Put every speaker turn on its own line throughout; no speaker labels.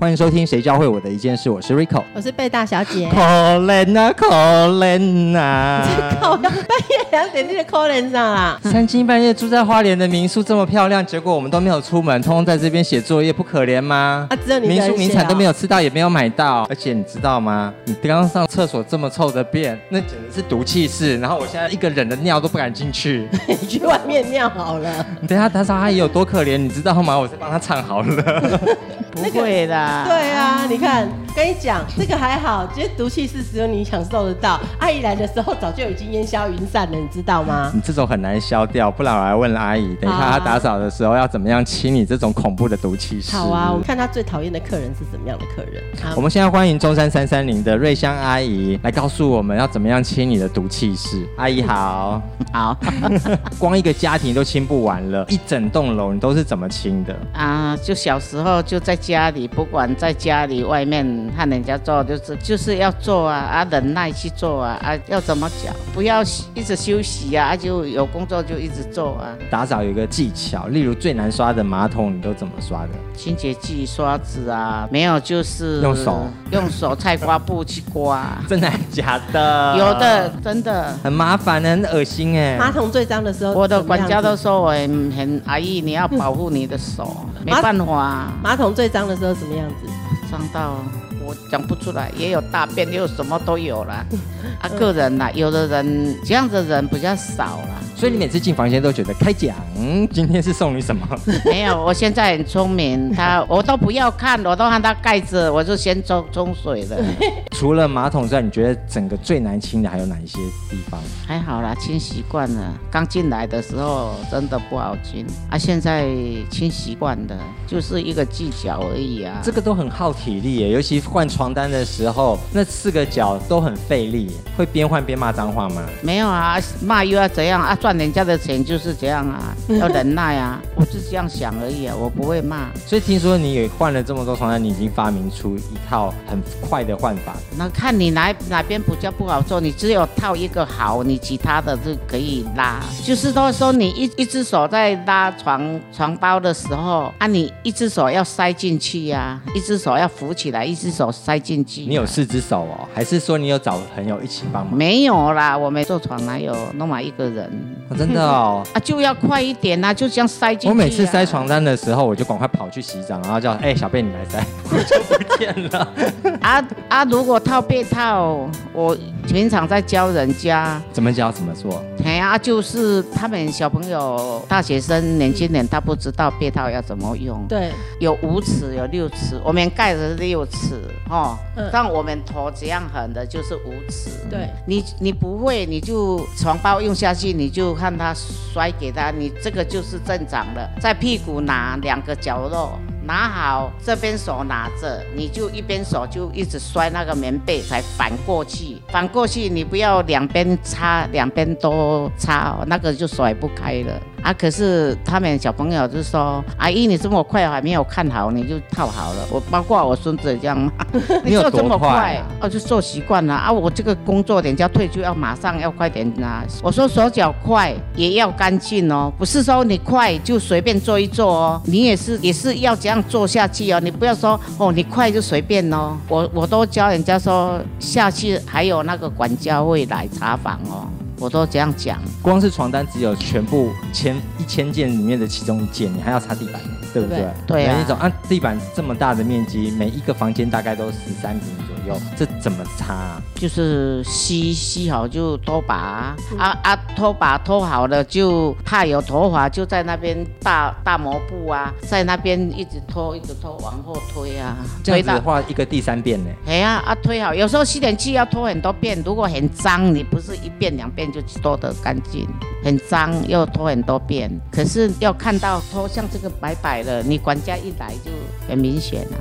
欢迎收听《谁教会我的一件事》，我是 Rico。
我是贝大小姐。
可怜啊，可怜啊！
靠，半夜两点你就可怜上啦。
三更半夜住在花莲的民宿这么漂亮，结果我们都没有出门，通通在这边写作业，不可怜吗？
啊，只有你
民宿名产都没
有。
吃到，也没有买到，而且你知道吗？你刚刚上厕所这么臭的便，那简直是毒气室。然后我现在一个人的尿都不敢进去。
你去外面尿好了。
你等下打扫阿姨有多可怜，你知道吗？我是帮她唱好了。
不会啦，
对啊，你看，跟你讲，这个还好，其实毒气是只有你享受得到。阿姨来的时候早就已经烟消云散了，你知道吗？
你这种很难消掉，不然我来问阿姨，等一下她打扫的时候要怎么样清你这种恐怖的毒气室。
好啊，我们看她最讨厌的客人是怎么样的客人。好
我们现在欢迎中山三三零的瑞香阿姨来告诉我们要怎么样清你的毒气室。阿姨好，
好
光一个家庭都清不完了，一整栋楼你都是怎么清的？
啊，就小时候就在家里，不管在家里、外面和人家做，就是就是要做啊啊，忍耐去做啊啊，要怎么讲？不要一直休息啊，啊就有工作就一直做啊。
打扫有一个技巧，例如最难刷的马桶，你都怎么刷的？
清洁剂、刷子啊，没有就是
用手
用手菜瓜布去刮，
真的假的？
有的真的。
很麻烦，很恶心哎。
马桶最脏的时候，
我的管家都说我很很阿姨，你要保护你的手，没办法啊。
马桶最脏的时候什么样子？
脏到我讲不出来，也有大便，也有什么都有了。啊，个人啦，有的人这样的人比较少啦。
所以你每次进房间都觉得开奖，今天是送你什么？
没有，我现在很聪明，他我都不要看，我都看他盖子，我就先冲冲水了。
除了马桶之外，你觉得整个最难清的还有哪一些地方？
还好啦，清习惯了。刚进来的时候真的不好清啊，现在清习惯的，就是一个技巧而已啊。
这个都很耗体力耶，尤其换床单的时候，那四个角都很费力耶。会边换边骂脏话吗？
没有啊，骂又要怎样啊？赚人家的钱就是这样啊，要忍耐啊。我是这样想而已啊，我不会骂。
所以听说你也换了这么多床单，你已经发明出一套很快的换法。
那看你哪哪边比较不好做，你只有套一个好，你其他的就可以拉。就是说说你一一只手在拉床床包的时候，啊，你一只手要塞进去呀、一只手要扶起来，一只手塞进去。
你有四只手哦，还是说你有找朋友一起帮忙？
没有啦？我没做床哪有那么一个人
哦真的哦。
啊？就要快一点啊，就这样塞进去、啊。
我每次塞床单的时候，我就赶快跑去洗澡，然后叫哎、小贝你来塞，我就不见了。
啊啊！如果套被套，我平常在教人家，
怎么教怎么做？
哎呀、就是他们小朋友、大学生、年轻人，他不知道被套要怎么用。
对，
有五尺，有六尺，我们盖的是六尺哦
嗯，
但我们头这样横的就是五尺。
对，
你你不会，你就床包用下去，你就看他摔给他，你这个就是正常的。在屁股拿两个角落，拿好，这边手拿着，你就一边手就一直摔那个棉被，才反过去。反过去，你不要两边擦，两边都擦，那个就甩不开了。啊，可是他们小朋友就说：“阿姨，你这么快还没有看好，你就套好了。”我包括我孙子也这样，
你
做这么
快？
哦，就做习惯了啊！我这个工作人家退休要马上要快点拿。我说手脚快也要干净哦，不是说你快就随便做一做哦，你也是也是要这样做下去哦。你不要说哦你快就随便哦，我我都教人家说下去还有那个管家会来查房哦，我都这样讲。
光是床单只有全部千一千件里面的其中一件，你还要擦地板，对不对？
对啊
每一种啊，地板这么大的面积，每一个房间大概都十三平左右，这怎么擦、啊？
就是吸吸好就拖把啊啊啊拖把拖好了就怕有头发就在那边大大抹布啊，在那边一直拖一直拖往后推啊，
这样子的。话，一个第三遍呢？
哎呀啊推好，有时候吸点气要拖很多遍，如果很脏，你不是一遍两遍就拖得干净，很脏又拖很多遍。可是要看到拖像这个白白的，你管家一来就很明显啊，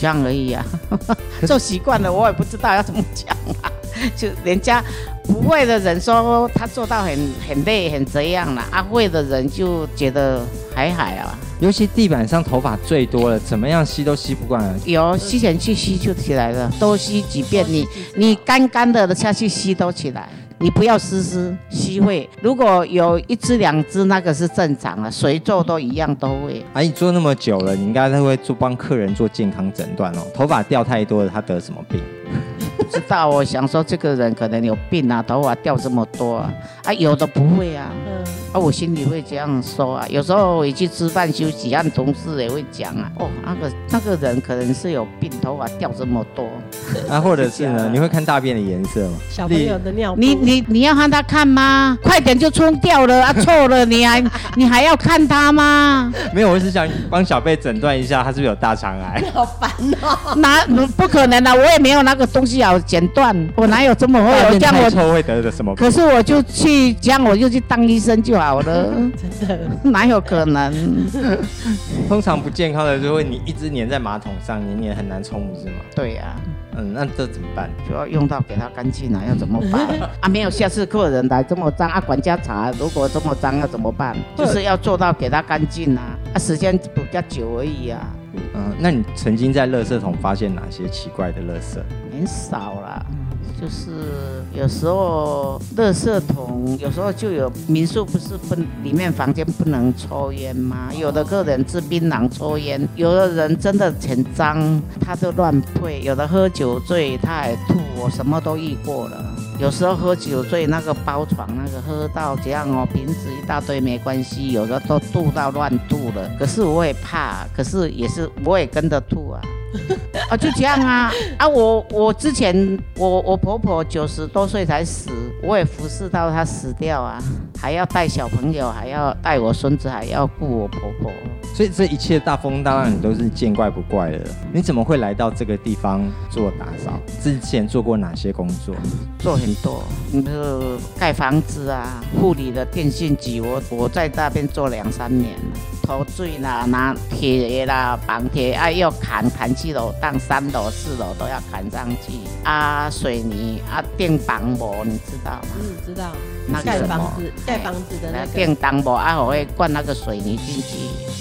这样而已啊。做习惯了，我也不知道要怎么讲啊。就人家不会的人说他做到很很累很这样了，啊会的人就觉得还好啊，
尤其地板上头发最多了，怎么样吸都吸不惯了。
有吸尘器吸就起来了，多吸几遍，你你干干的下去吸都起来。你不要湿湿吸会，如果有一只两只，那个是正常的，谁做都一样都会。
阿姨做那么久了，你应该都会做帮客人做健康诊断哦。头发掉太多了，他得什么病？
不知道，我想说这个人可能有病啊，头发掉这么多啊，啊有的不会啊，啊我心里会这样说啊。有时候我去吃饭休息，按同事也会讲啊，哦那个那个人可能是有病，头发掉这么多。
啊，或者是呢？你会看大便的颜色吗？
小朋友的尿，
你你你要让他看吗？快点就冲掉了啊！错了，你还 你还要看他吗？
没有，我是想帮小贝诊断一下，他是不是有大肠癌？
好烦哦！
哪不可能啊！我也没有那个东西要剪断，我哪有这么会？
这样我臭会得的什么？
可是我就去这样，我就去当医生就好了。
真的？
哪有可能？
通常不健康的就会你一直粘在马桶上，你也很难冲，不是吗？
对呀。
嗯，那这怎么办？
就要用到给它干净了，要怎么办？啊，没有下次客人来这么脏啊，管家查如果这么脏要怎么办？就是要做到给它干净啊，啊，时间比较久而已啊。
嗯，那你曾经在垃圾桶发现哪些奇怪的垃圾？
很少啦。就是有时候，垃圾桶有时候就有民宿不是不里面房间不能抽烟吗？有的客人吃槟榔抽烟，有的人真的很脏，他都乱配，有的喝酒醉他还吐，我什么都遇过了。有时候喝酒醉那个包床那个喝到这样哦，瓶子一大堆没关系，有的都吐到乱吐了。可是我也怕，可是也是我也跟着吐啊。啊，就这样啊啊！我我之前我我婆婆九十多岁才死，我也服侍到她死掉啊，还要带小朋友，还要带我孙子，还要顾我婆婆。
所以这一切大风大浪你都是见怪不怪的。你怎么会来到这个地方做打扫？之前做过哪些工作？
做很多，你是盖房子啊，护理的电信局，我我在那边做两三年了。抽水啦，拿铁啦，绑铁啊，要砍砍去楼，当三楼、四楼都要砍上去。啊，水泥啊，电绑膜，你知道吗？
嗯，知道。那盖房子，盖房子的那个
电绑膜啊，我会灌那个水泥进去。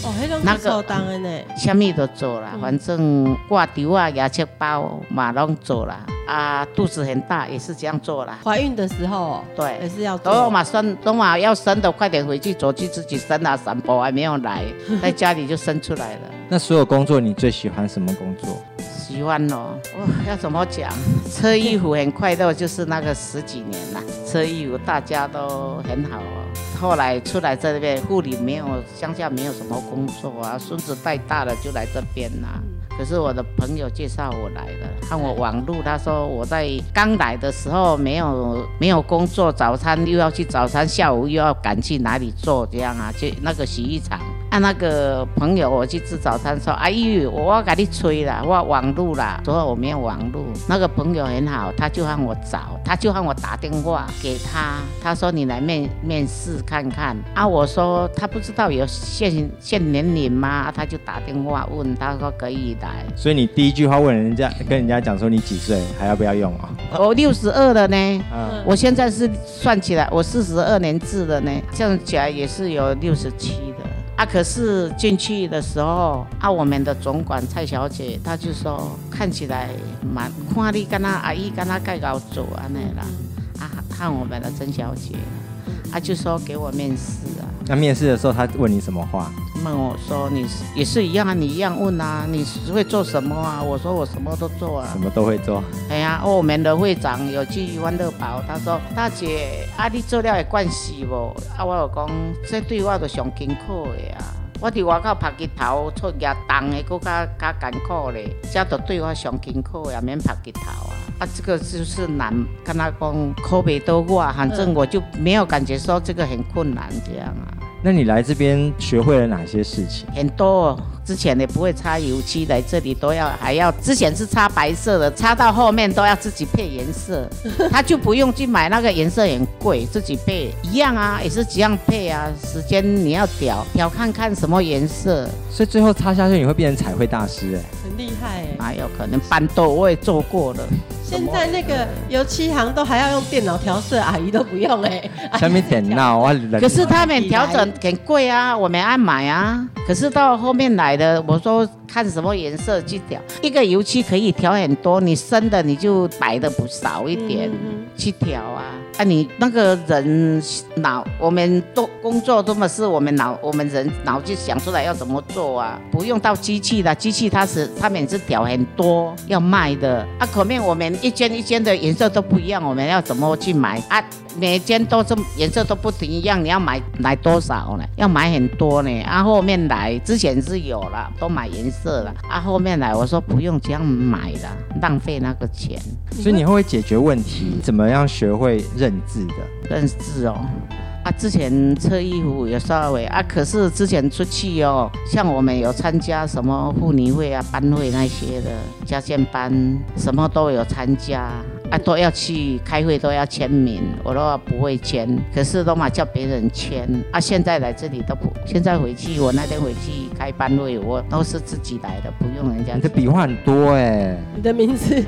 哦，那个做当的呢。
什么都做了，反正挂丢啊、牙签包嘛，拢做了。啊，肚子很大，也是这样做了。
怀孕的时候，
对，
也是要
都嘛生，都嘛要生的，快点回去，走去自己生啊，三宝还没有来，在家里就生出来了。
那所有工作，你最喜欢什么工作？
喜欢哦，哇，要怎么讲？车衣服很快乐，就是那个十几年了，车衣服大家都很好哦。后来出来这边护理没有，乡下没有什么工作啊，孙子带大了就来这边啦。可是我的朋友介绍我来的，看我网路，他说我在刚来的时候没有没有工作，早餐又要去早餐，下午又要赶去哪里做这样啊？去那个洗衣厂。啊那个朋友，我去吃早餐，说：“哎呦，我要给你催了，我网路啦。”说我没有网路。那个朋友很好，他就让我找，他就让我打电话给他。他说：“你来面面试看看。”啊，我说他不知道有限限年龄吗？他就打电话问，他说可以的来。
所以你第一句话问人家，跟人家讲说你几岁，还要不要用啊？
我六十二了呢。嗯。我现在是算起来，我四十二年制的呢，这样起来也是有六十七的。啊，可是进去的时候，啊，我们的总管蔡小姐，她就说看起来蛮看你跟她阿姨跟她盖高做安尼啦，啊，看我们的曾小姐，啊就说给我面试啊。
那面试的时候，他问你什么话？
问我说：“你也是一样啊，你一样问啊，你会做什么啊？”我说：“我什么都做啊。”
什么都会做。
哎呀，我们的会长有去欢乐宝，他说：“大姐，啊，你做了会惯死无？”啊，我有讲：“这对我都上辛苦的啊，我伫外口拍日头出业重的，搁较较艰苦咧，这都对我上辛苦也免拍日头啊。”啊，这个就是难，跟他讲可别多话，反正我就没有感觉说这个很困难这样啊。
那你来这边学会了哪些事情？
很多，之前也不会擦油漆，来这里都要还要，之前是擦白色的，擦到后面都要自己配颜色，他就不用去买那个颜色很贵，自己配一样啊，也是几样配啊，时间你要调调看看什么颜色，
所以最后擦下去你会变成彩绘大师哎，
很厉害哎，
哪有可能？板豆我也做过了。
现在那个油漆行都还要用电脑调色，阿姨都不用哎。
下面点闹啊，
可是他们调整很贵啊，我没爱买啊。可是到后面来的，我说看什么颜色去调，一个油漆可以调很多，你深的你就白的不少一点去调啊。啊，你那个人脑，我们都工作多么是我们脑，我们人脑就想出来要怎么做啊，不用到机器的，机器它是它每次调很多要卖的啊。可面我们一间一间的颜色都不一样，我们要怎么去买啊？每间都是颜色都不停一样，你要买买多少呢？要买很多呢。啊，后面来之前是有了，都买颜色了。啊，后面来我说不用这样买了，浪费那个钱。
所以你会解决问题？怎么样学会认字的？
认字哦。啊，之前测衣服有稍微啊，可是之前出去哦，像我们有参加什么妇女会啊、班会那些的家建班，什么都有参加啊，都要去开会，都要签名，我都不会签，可是都嘛叫别人签啊。现在来这里都不，现在回去我那天回去开班会，我都是自己来的，不用人家。
你的笔画很多哎，
你的名字，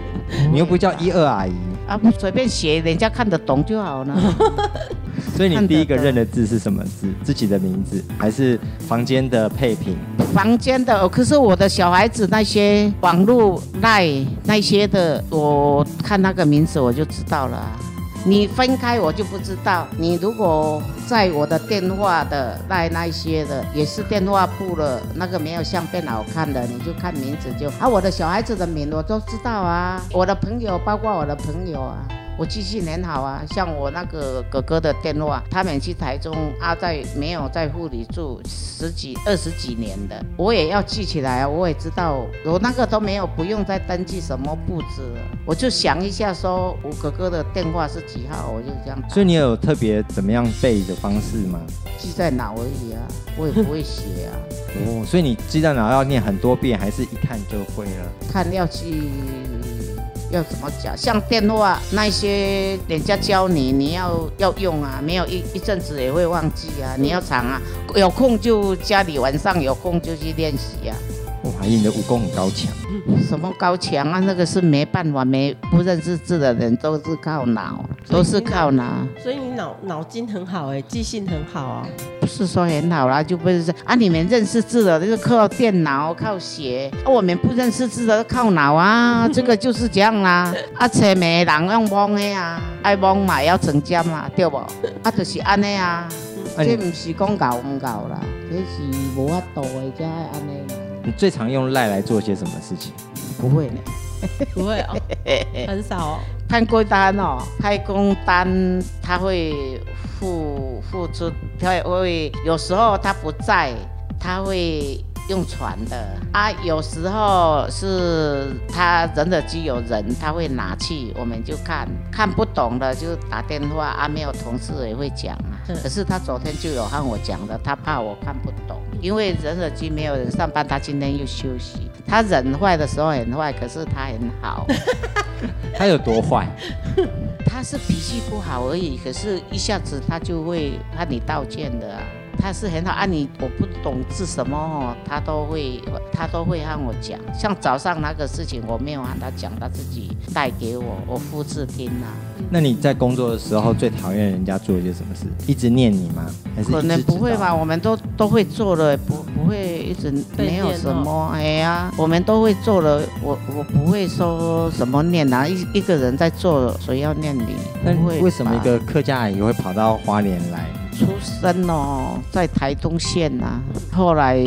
你又不叫一二阿姨
啊，随便写，人家看得懂就好了。
所以你第一个认的字是什么字？自己的名字还是房间的配品？
房间的，可是我的小孩子那些网络赖那些的，我看那个名字我就知道了。你分开我就不知道。你如果在我的电话的赖那些的，也是电话簿了，那个没有相片好看的，你就看名字就。啊，我的小孩子的名我都知道啊，我的朋友包括我的朋友啊。我记性很好啊，像我那个哥哥的电话，他们去台中啊在没有在护理住十几二十几年的，我也要记起来啊，我也知道我那个都没有不用再登记什么布置了，我就想一下说我哥哥的电话是几号，我就这样。
所以你有特别怎么样背的方式吗？
记在脑而已啊，我也不会写啊。
哦，所以你记在脑要念很多遍，还是一看就会了？
看要去。要怎么讲？像电话那些，人家教你，你要要用啊，没有一一阵子也会忘记啊。你要常啊，有空就家里晚上有空就去练习啊。
我怀疑你的武功很高强。
什么高强啊？那个是没办法，没不认识字的人都是靠脑，都是靠脑。
所以你脑脑筋很好哎，记性很好啊。
不是说很好啦，就不是啊。你们认识字的，就是靠电脑靠写；我们不认识字的靠脑啊。这个就是这样啦。啊，车没人用蒙的啊，爱蒙嘛要成家嘛，对不？啊，就是安尼啊。这不是讲搞唔搞啦，这是无法度的，才安尼。
你最常用赖来做些什么事情？
不会呢，
不会哦，很少哦。
派工单哦，派工单他会付付出，他会有时候他不在，他会用传的啊。有时候是他人的机有人，他会拿去，我们就看看不懂的就打电话啊。没有同事也会讲啊。可是他昨天就有和我讲的，他怕我看不懂。因为人的机没有人上班，他今天又休息。他人坏的时候很坏，可是他很好。
他有多坏？
他是脾气不好而已，可是一下子他就会和你道歉的。他是很好啊，你我不懂是什么哦，他都会他都会和我讲。像早上那个事情，我没有和他讲，他自己带给我，我复制听啊。
那你在工作的时候最讨厌人家做一些什么事？一直念你吗？还是
可能不会吧？我们都都会做了，不不会一直没有什么。哎呀，我们都会做了，我我不会说什么念啊，一一个人在做，谁要念你？不会。
为什么一个客家阿姨会跑到花莲来？
出生哦，在台东县呐，后来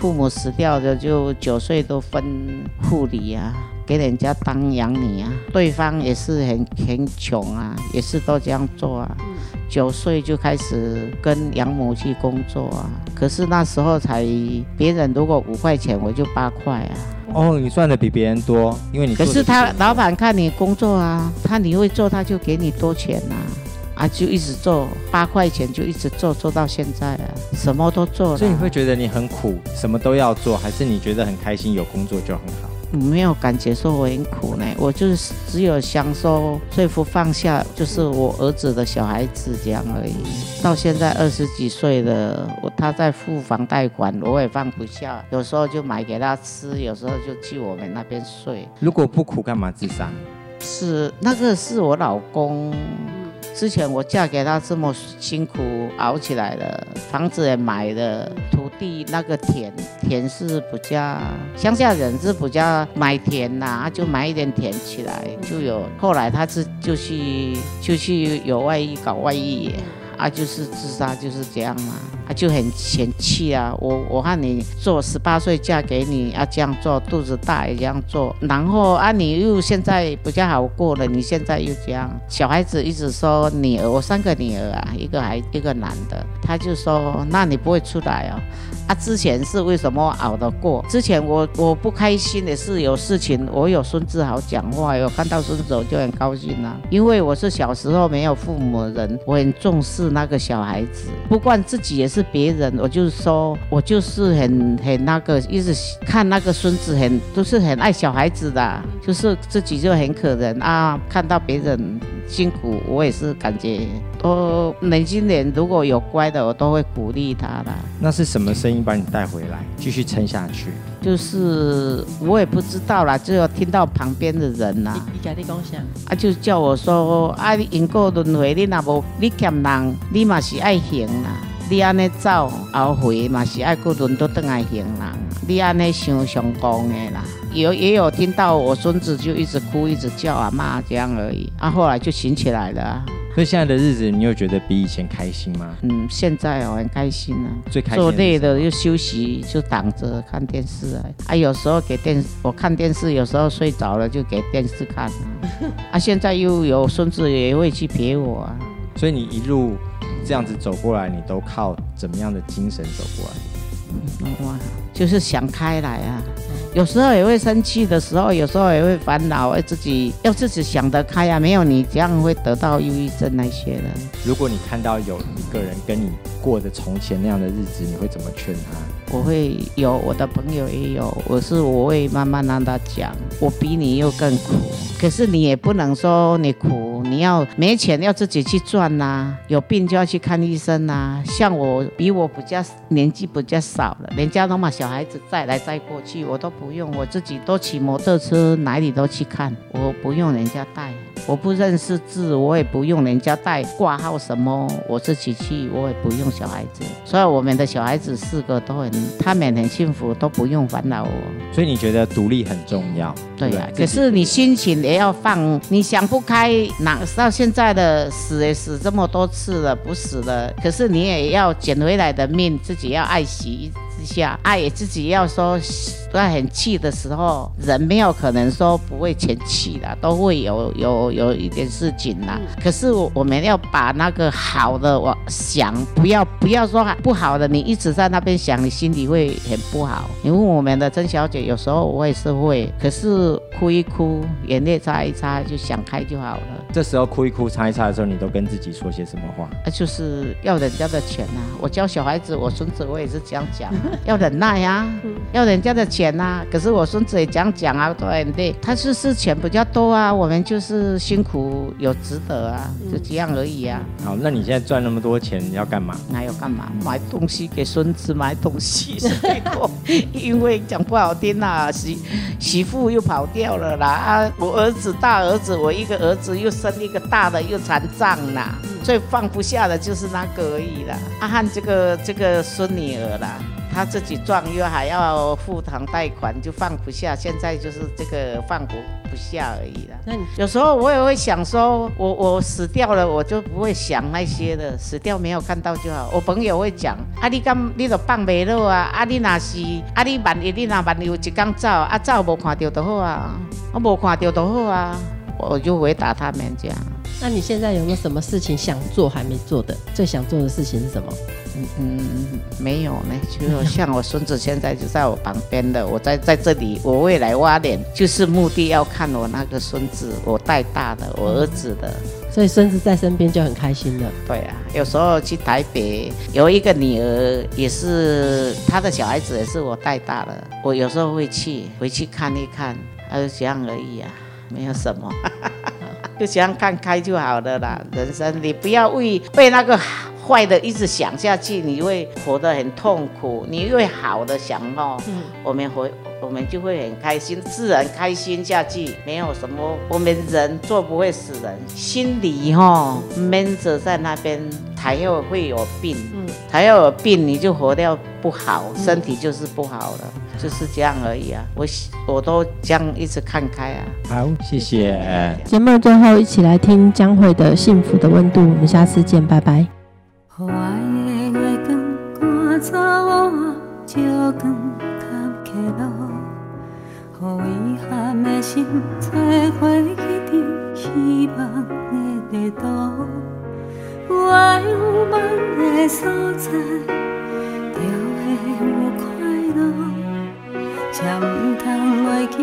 父母死掉的，就九岁都分护理啊，给人家当养女啊。对方也是很很穷啊，也是都这样做啊。九岁就开始跟养母去工作啊，可是那时候才别人如果五块钱，我就八块啊。
哦，你赚的比别人多，因为你
可是他老板看你工作啊，他你会做，他就给你多钱呐。啊，就一直做八块钱，就一直做做到现在啊，什么都做了。
所以你会觉得你很苦，什么都要做，还是你觉得很开心，有工作就很好？
没有感觉说我很苦呢，我就是只有享受说服放下，就是我儿子的小孩子这样而已。到现在二十几岁了，我他在付房贷款，我也放不下。有时候就买给他吃，有时候就去我们那边睡。
如果不苦，干嘛自杀？
是那个是我老公。之前我嫁给他这么辛苦熬起来了，房子也买了，土地那个田田是比较乡下人是比较买田呐、就买一点田起来就有。后来他是就去就去有外遇搞外遇，啊，就是自杀就是这样嘛，就很嫌弃啊。我我看你做十八岁嫁给你，要、这样做，肚子大也这样做，然后啊你又现在比较好过了，你现在又这样，小孩子一直说女儿，我三个女儿啊，一个还一个男的，他就说那你不会出来哦。啊，之前是为什么熬得过？之前我我不开心的是有事情，我有孙子好讲话，有看到孙子我就很高兴啦、因为我是小时候没有父母人，我很重视那个小孩子，不管自己也是别人，我就是说我就是很很那个，一直看那个孙子很都是很爱小孩子的，啊就是自己就很可怜啊，看到别人辛苦，我也是感觉都年轻人如果有乖的，我都会鼓励他的。
那是什么声音把你带回来，继续撑下去？
就是我也不知道啦，只有听到旁边的人啦、
你家你讲啥？
啊，就叫我说，啊，你因果轮回，你若无你欠人，你嘛是爱行啦。你安尼走，后悔嘛是爱过轮都倒来还人。你安尼想上讲的啦。有也有听到我孙子就一直哭，一直叫啊骂这样而已。啊，后来就醒起来了啊。
所以现在的日子，你又觉得比以前开心吗？
嗯，现在我很开心啊。
最开心
做累
的
了就休息，就躺着看电视啊。啊，有时候给电我看电视，有时候睡着了就给电视看啊。啊，现在又有孙子也会去陪我啊。
所以你一路这样子走过来，你都靠怎么样的精神走过来？
哇，就是想开来啊。有时候也会生气的时候，有时候也会烦恼，会自己要自己想得开啊。没有你这样会得到忧郁症那些的。
如果你看到有一个人跟你过着从前那样的日子，你会怎么劝他？
我会有我的朋友也有，我是我会慢慢让他讲，我比你又更苦，可是你也不能说你苦，你要没钱要自己去赚呐、有病就要去看医生呐、像我比我比较年纪比较少了，人家都把小孩子带来带过去，我都不用，我自己都骑摩托车哪里都去看，我不用人家带。我不认识字，我也不用人家带挂号什么，我自己去，我也不用小孩子。所以我们的小孩子四个都很，他们很幸福，都不用烦恼我。
所以你觉得独立很重要？
对呀、可是你心情也要放，你想不开，哪到现在的死也死这么多次了，不死了，可是你也要捡回来的命，自己要爱惜一下，爱自己要说。在很气的时候，人没有可能说不会前气的，都会有有有一点事情啦。可是我我们要把那个好的我想，不要不要说不好的，你一直在那边想，你心里会很不好。你问我们的曾小姐，有时候我也是会，可是哭一哭，眼泪擦一擦，就想开就好了。
这时候哭一哭、擦一擦的时候，你都跟自己说些什么话？
啊，就是要人家的钱呐、我教小孩子，我孙子我也是这样讲啊，要忍耐啊，要人家的钱呐、可是我孙子也这样讲啊，对不对。他就是钱比较多啊，我们就是辛苦有值得啊，就这样而已啊。
好，那你现在赚那么多钱，你要干嘛？
还有干嘛？买东西给孙子，买东西因为讲不好听啦，媳媳妇又跑掉了啦啊！我儿子大儿子，我一个儿子又生一个大的又残障啦，最放不下的就是那个而已啦。啊，汉这个这个孙女儿啦。他自己赚又还要付房贷款，就放不下。现在就是这个放不不下而已了。
那你
有时候我也会想说，我我死掉了，我就不会想那些的，死掉没有看到就好。我朋友会讲，啊你刚你都放袂落啊，啊你那是，啊你万一你那万一有一天走，啊走无看到就好啊，我无看到就好啊，我就回答他们这样。
那你现在有没有什么事情想做还没做的？最想做的事情是什么？
嗯嗯，没有呢，就像我孙子现在就在我旁边的，我在在这里，我未来挖点就是目的要看我那个孙子，我带大的，我儿子的。
所以孙子在身边就很开心了。
对啊，有时候去台北，有一个女儿也是她的小孩子，也是我带大的。我有时候会去回去看一看，还有这样而已啊，没有什么，就这样看开就好了啦。人生你不要为被那个坏的一直想下去，你会活得很痛苦。你为好的想哦，我们活我们就会很开心，自然开心下去，没有什么。我们人做不会死人，心里哈闷着在那边，才要会有病。嗯，才要有病，你就活掉不好，身体就是不好了，就是这样而已啊。我我都这样一直看开啊。
好，谢谢。
节目最后一起来听江蕙的《幸福的温度》，我们下次见，拜拜。
爱有梦的所在，就会有快乐，才唔通忘记。